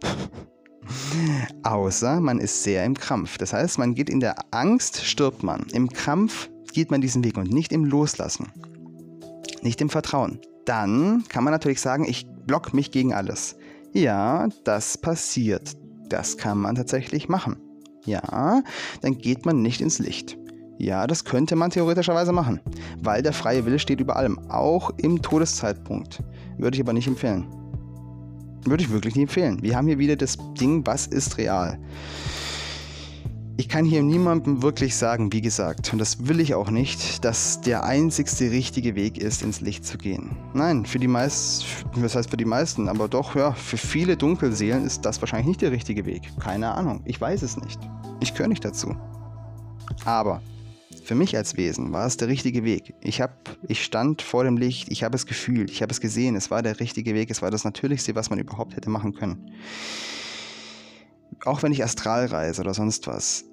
S1: Außer man ist sehr im Krampf. Das heißt, man geht in der Angst, stirbt man. Im Krampf geht man diesen Weg und nicht im Loslassen. Nicht im Vertrauen. Dann kann man natürlich sagen, ich block mich gegen alles. Ja, das passiert. Das kann man tatsächlich machen. Ja, dann geht man nicht ins Licht. Ja, das könnte man theoretischerweise machen, weil der freie Wille steht über allem, auch im Todeszeitpunkt. Würde ich aber nicht empfehlen. Würde ich wirklich nicht empfehlen. Wir haben hier wieder das Ding, was ist real. Ich kann hier niemandem wirklich sagen, wie gesagt, und das will ich auch nicht, dass der einzigste richtige Weg ist, ins Licht zu gehen. Nein, für die meisten, was heißt für die meisten, aber doch, ja, für viele Dunkelseelen ist das wahrscheinlich nicht der richtige Weg. Keine Ahnung, ich weiß es nicht. Ich gehöre nicht dazu. Aber für mich als Wesen war es der richtige Weg. Ich, hab, ich stand vor dem Licht, ich habe es gefühlt, ich habe es gesehen, es war der richtige Weg, es war das Natürlichste, was man überhaupt hätte machen können. Auch wenn ich astral reise oder sonst was,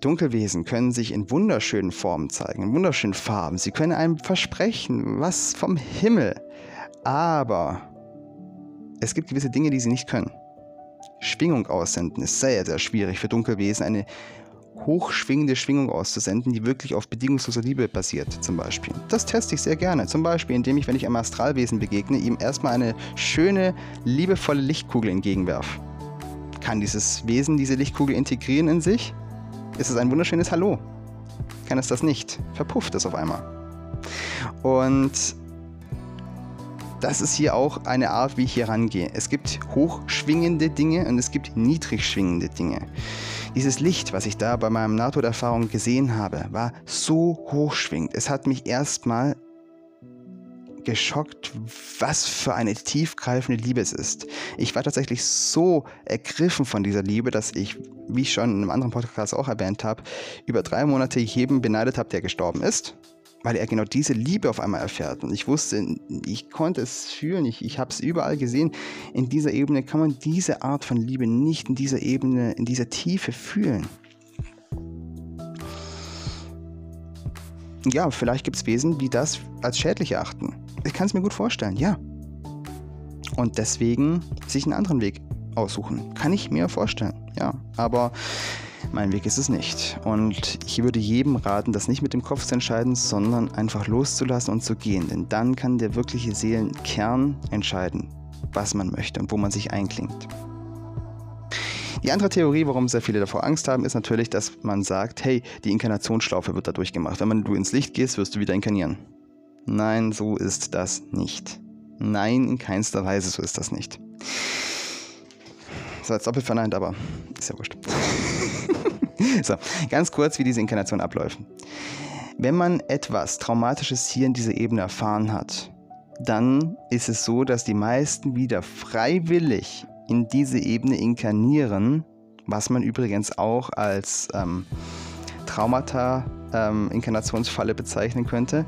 S1: Dunkelwesen können sich in wunderschönen Formen zeigen, in wunderschönen Farben. Sie können einem versprechen, was vom Himmel. Aber es gibt gewisse Dinge, die sie nicht können. Schwingung aussenden ist sehr, sehr schwierig für Dunkelwesen. Eine hochschwingende Schwingung auszusenden, die wirklich auf bedingungsloser Liebe basiert, zum Beispiel. Das teste ich sehr gerne. Zum Beispiel, indem ich, wenn ich einem Astralwesen begegne, ihm erstmal eine schöne, liebevolle Lichtkugel entgegenwerfe. Kann dieses Wesen diese Lichtkugel integrieren in sich? Ist es ein wunderschönes Hallo. Kann es das nicht? Verpufft es auf einmal. Und das ist hier auch eine Art, wie ich hier rangehe. Es gibt hochschwingende Dinge und es gibt niedrig schwingende Dinge. Dieses Licht, was ich da bei meinem Nahtoderfahrung gesehen habe, war so hochschwingend. Es hat mich erstmal geschockt, was für eine tiefgreifende Liebe es ist. Ich war tatsächlich so ergriffen von dieser Liebe, dass ich, wie ich schon in einem anderen Podcast auch erwähnt habe, über drei Monate jedem beneidet habe, der gestorben ist weil er genau diese Liebe auf einmal erfährt. Und ich wusste, ich konnte es fühlen, ich, ich habe es überall gesehen. In dieser Ebene kann man diese Art von Liebe nicht in dieser Ebene, in dieser Tiefe fühlen. Ja, vielleicht gibt es Wesen, die das als schädlich erachten. Ich kann es mir gut vorstellen, ja. Und deswegen sich einen anderen Weg aussuchen. Kann ich mir vorstellen, ja. Aber mein Weg ist es nicht. Und ich würde jedem raten, das nicht mit dem Kopf zu entscheiden, sondern einfach loszulassen und zu gehen. Denn dann kann der wirkliche Seelenkern entscheiden, was man möchte und wo man sich einklingt. Die andere Theorie, warum sehr viele davor Angst haben, ist natürlich, dass man sagt, hey, die Inkarnationsschlaufe wird dadurch gemacht. Wenn man, du ins Licht gehst, wirst du wieder inkarnieren. Nein, so ist das nicht. Nein, in keinster Weise so ist das nicht. So als doppelt verneint, aber ist ja wurscht. so, ganz kurz, wie diese Inkarnation abläuft. Wenn man etwas Traumatisches hier in dieser Ebene erfahren hat, dann ist es so, dass die meisten wieder freiwillig in diese Ebene inkarnieren, was man übrigens auch als ähm, Traumata-Inkarnationsfalle ähm, bezeichnen könnte,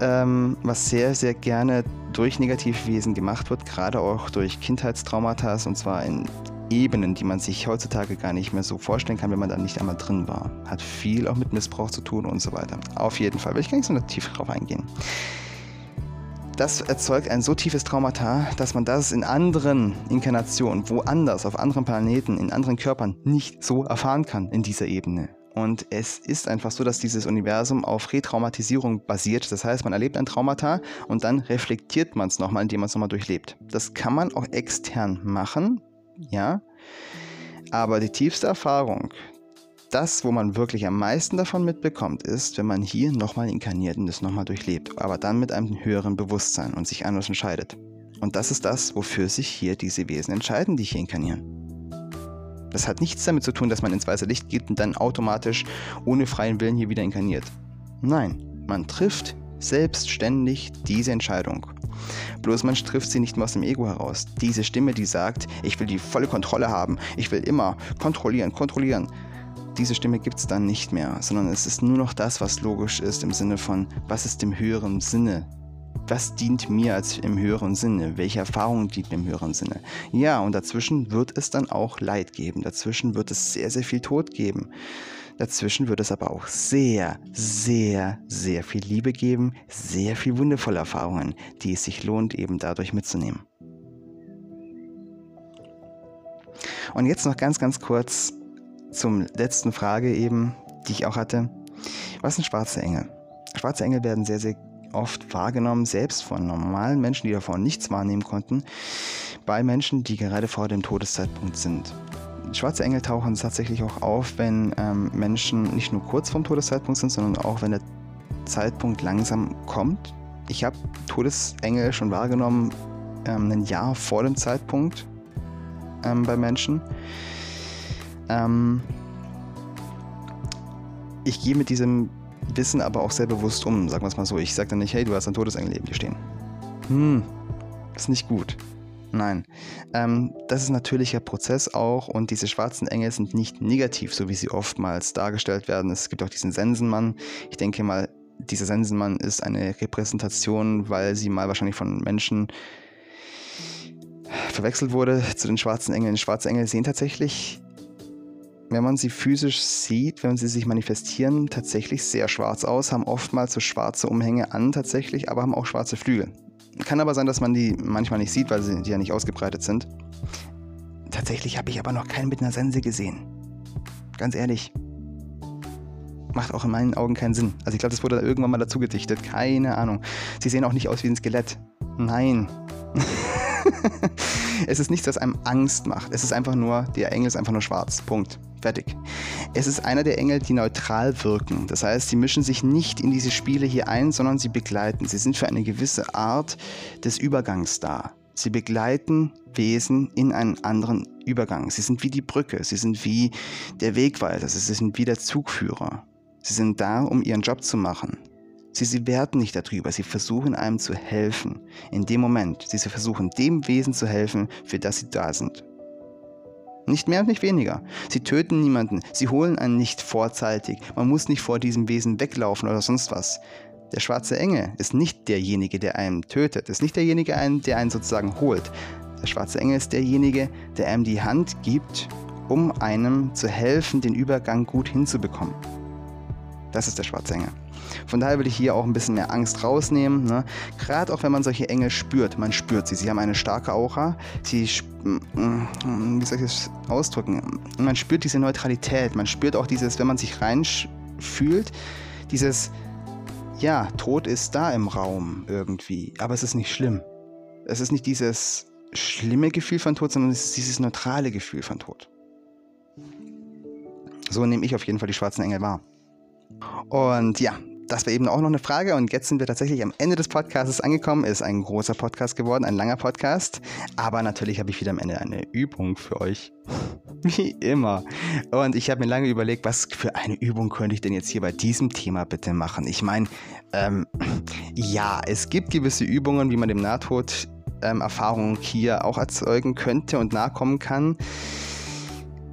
S1: ähm, was sehr, sehr gerne durch Negativwesen gemacht wird, gerade auch durch Kindheitstraumata und zwar in Ebenen, die man sich heutzutage gar nicht mehr so vorstellen kann, wenn man da nicht einmal drin war. Hat viel auch mit Missbrauch zu tun und so weiter. Auf jeden Fall, will ich gar nicht so tief drauf eingehen. Das erzeugt ein so tiefes Traumata, dass man das in anderen Inkarnationen, woanders, auf anderen Planeten, in anderen Körpern nicht so erfahren kann in dieser Ebene. Und es ist einfach so, dass dieses Universum auf Retraumatisierung basiert. Das heißt, man erlebt ein Traumata und dann reflektiert man es nochmal, indem man es nochmal durchlebt. Das kann man auch extern machen, ja. Aber die tiefste Erfahrung, das, wo man wirklich am meisten davon mitbekommt, ist, wenn man hier nochmal inkarniert und das nochmal durchlebt, aber dann mit einem höheren Bewusstsein und sich anders entscheidet. Und das ist das, wofür sich hier diese Wesen entscheiden, die hier inkarnieren. Das hat nichts damit zu tun, dass man ins weiße Licht geht und dann automatisch ohne freien Willen hier wieder inkarniert. Nein, man trifft selbstständig diese Entscheidung. Bloß man trifft sie nicht mehr aus dem Ego heraus. Diese Stimme, die sagt, ich will die volle Kontrolle haben, ich will immer kontrollieren, kontrollieren. Diese Stimme gibt es dann nicht mehr, sondern es ist nur noch das, was logisch ist im Sinne von, was ist im höheren Sinne was dient mir als im höheren Sinne? Welche Erfahrung dient im höheren Sinne? Ja, und dazwischen wird es dann auch Leid geben. Dazwischen wird es sehr, sehr viel Tod geben. Dazwischen wird es aber auch sehr, sehr, sehr viel Liebe geben, sehr viel wundervolle Erfahrungen, die es sich lohnt, eben dadurch mitzunehmen. Und jetzt noch ganz, ganz kurz zum letzten Frage eben, die ich auch hatte. Was sind schwarze Engel? Schwarze Engel werden sehr, sehr oft wahrgenommen, selbst von normalen Menschen, die davor nichts wahrnehmen konnten, bei Menschen, die gerade vor dem Todeszeitpunkt sind. Schwarze Engel tauchen tatsächlich auch auf, wenn ähm, Menschen nicht nur kurz vorm Todeszeitpunkt sind, sondern auch wenn der Zeitpunkt langsam kommt. Ich habe Todesengel schon wahrgenommen, ähm, ein Jahr vor dem Zeitpunkt ähm, bei Menschen. Ähm, ich gehe mit diesem Wissen aber auch sehr bewusst um, sagen wir es mal so. Ich sage dann nicht, hey, du hast ein Todesengel neben dir stehen. Hm, ist nicht gut. Nein, ähm, das ist ein natürlicher Prozess auch und diese schwarzen Engel sind nicht negativ, so wie sie oftmals dargestellt werden. Es gibt auch diesen Sensenmann. Ich denke mal, dieser Sensenmann ist eine Repräsentation, weil sie mal wahrscheinlich von Menschen verwechselt wurde zu den schwarzen Engeln. Die schwarzen Engel sehen tatsächlich, wenn man sie physisch sieht, wenn sie sich manifestieren, tatsächlich sehr schwarz aus, haben oftmals so schwarze Umhänge an tatsächlich, aber haben auch schwarze Flügel. Kann aber sein, dass man die manchmal nicht sieht, weil sie ja nicht ausgebreitet sind. Tatsächlich habe ich aber noch keinen mit einer Sense gesehen. Ganz ehrlich. Macht auch in meinen Augen keinen Sinn. Also ich glaube, das wurde irgendwann mal dazu gedichtet. Keine Ahnung. Sie sehen auch nicht aus wie ein Skelett. Nein. es ist nichts, was einem Angst macht. Es ist einfach nur, der Engel ist einfach nur schwarz. Punkt. Fertig. Es ist einer der Engel, die neutral wirken. Das heißt, sie mischen sich nicht in diese Spiele hier ein, sondern sie begleiten. Sie sind für eine gewisse Art des Übergangs da. Sie begleiten Wesen in einen anderen Übergang. Sie sind wie die Brücke, sie sind wie der Wegweiser, sie sind wie der Zugführer. Sie sind da, um ihren Job zu machen. Sie, sie werten nicht darüber, sie versuchen einem zu helfen. In dem Moment, sie versuchen dem Wesen zu helfen, für das sie da sind. Nicht mehr und nicht weniger. Sie töten niemanden, sie holen einen nicht vorzeitig. Man muss nicht vor diesem Wesen weglaufen oder sonst was. Der schwarze Engel ist nicht derjenige, der einen tötet, ist nicht derjenige, der einen sozusagen holt. Der schwarze Engel ist derjenige, der einem die Hand gibt, um einem zu helfen, den Übergang gut hinzubekommen. Das ist der schwarze Engel. Von daher will ich hier auch ein bisschen mehr Angst rausnehmen. Ne? Gerade auch wenn man solche Engel spürt, man spürt sie. Sie haben eine starke Aura. Sie, wie soll ich das ausdrücken? Man spürt diese Neutralität. Man spürt auch dieses, wenn man sich reinfühlt, dieses, ja, Tod ist da im Raum irgendwie, aber es ist nicht schlimm. Es ist nicht dieses schlimme Gefühl von Tod, sondern es ist dieses neutrale Gefühl von Tod. So nehme ich auf jeden Fall die schwarzen Engel wahr. Und ja, das war eben auch noch eine Frage und jetzt sind wir tatsächlich am Ende des Podcasts angekommen. Ist ein großer Podcast geworden, ein langer Podcast, aber natürlich habe ich wieder am Ende eine Übung für euch. Wie immer. Und ich habe mir lange überlegt, was für eine Übung könnte ich denn jetzt hier bei diesem Thema bitte machen? Ich meine, ähm, ja, es gibt gewisse Übungen, wie man dem Nahtod ähm, Erfahrungen hier auch erzeugen könnte und nachkommen kann.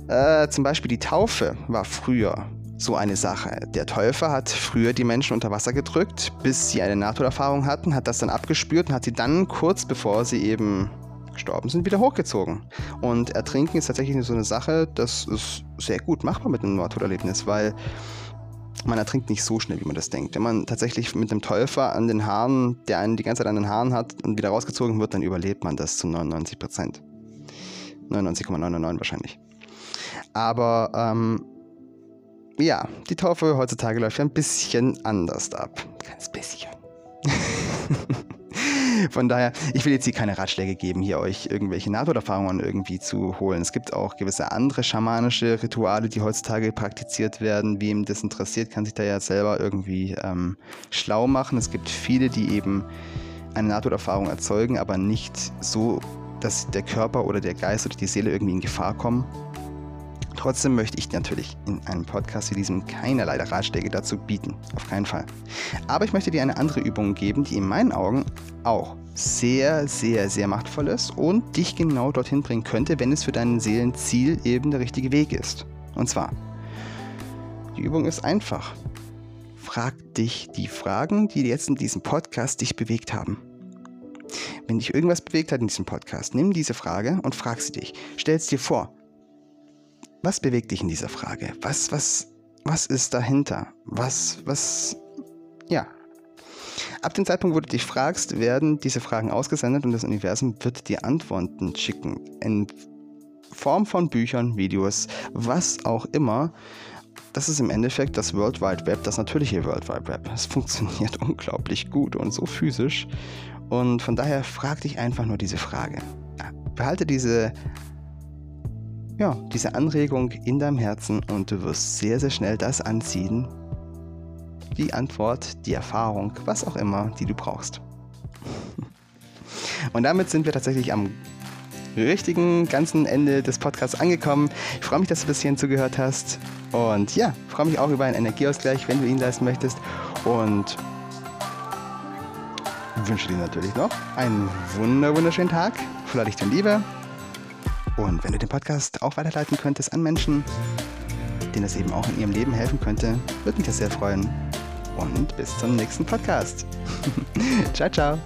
S1: Äh, zum Beispiel die Taufe war früher so eine Sache. Der Täufer hat früher die Menschen unter Wasser gedrückt, bis sie eine Nahtoderfahrung hatten, hat das dann abgespürt und hat sie dann kurz bevor sie eben gestorben sind, wieder hochgezogen. Und Ertrinken ist tatsächlich so eine Sache, das ist sehr gut machbar mit einem Nahtoderlebnis, weil man ertrinkt nicht so schnell, wie man das denkt. Wenn man tatsächlich mit einem Täufer an den Haaren, der einen die ganze Zeit an den Haaren hat und wieder rausgezogen wird, dann überlebt man das zu 99 Prozent. 99,999 wahrscheinlich. Aber ähm, ja, die Taufe heutzutage läuft ja ein bisschen anders ab. Ganz bisschen. Von daher, ich will jetzt hier keine Ratschläge geben, hier euch irgendwelche Nahtoderfahrungen irgendwie zu holen. Es gibt auch gewisse andere schamanische Rituale, die heutzutage praktiziert werden. Wem das interessiert, kann sich da ja selber irgendwie ähm, schlau machen. Es gibt viele, die eben eine Nahtoderfahrung erzeugen, aber nicht so, dass der Körper oder der Geist oder die Seele irgendwie in Gefahr kommen. Trotzdem möchte ich natürlich in einem Podcast wie diesem keinerlei Ratschläge dazu bieten. Auf keinen Fall. Aber ich möchte dir eine andere Übung geben, die in meinen Augen auch sehr, sehr, sehr machtvoll ist und dich genau dorthin bringen könnte, wenn es für dein Seelenziel eben der richtige Weg ist. Und zwar, die Übung ist einfach. Frag dich die Fragen, die jetzt in diesem Podcast dich bewegt haben. Wenn dich irgendwas bewegt hat in diesem Podcast, nimm diese Frage und frag sie dich. Stell es dir vor, was bewegt dich in dieser Frage? Was, was, was ist dahinter? Was, was, ja. Ab dem Zeitpunkt, wo du dich fragst, werden diese Fragen ausgesendet und das Universum wird dir Antworten schicken. In Form von Büchern, Videos, was auch immer. Das ist im Endeffekt das World Wide Web, das natürliche World Wide Web. Es funktioniert unglaublich gut und so physisch. Und von daher frag dich einfach nur diese Frage. Behalte diese ja, diese Anregung in deinem Herzen und du wirst sehr, sehr schnell das anziehen, die Antwort, die Erfahrung, was auch immer, die du brauchst. Und damit sind wir tatsächlich am richtigen ganzen Ende des Podcasts angekommen. Ich freue mich, dass du bis hierhin zugehört hast. Und ja, freue mich auch über einen Energieausgleich, wenn du ihn leisten möchtest. Und wünsche dir natürlich noch einen wunderschönen Tag voller Licht und Liebe. Und wenn du den Podcast auch weiterleiten könntest an Menschen, denen es eben auch in ihrem Leben helfen könnte, würde mich das sehr freuen. Und bis zum nächsten Podcast. ciao, ciao.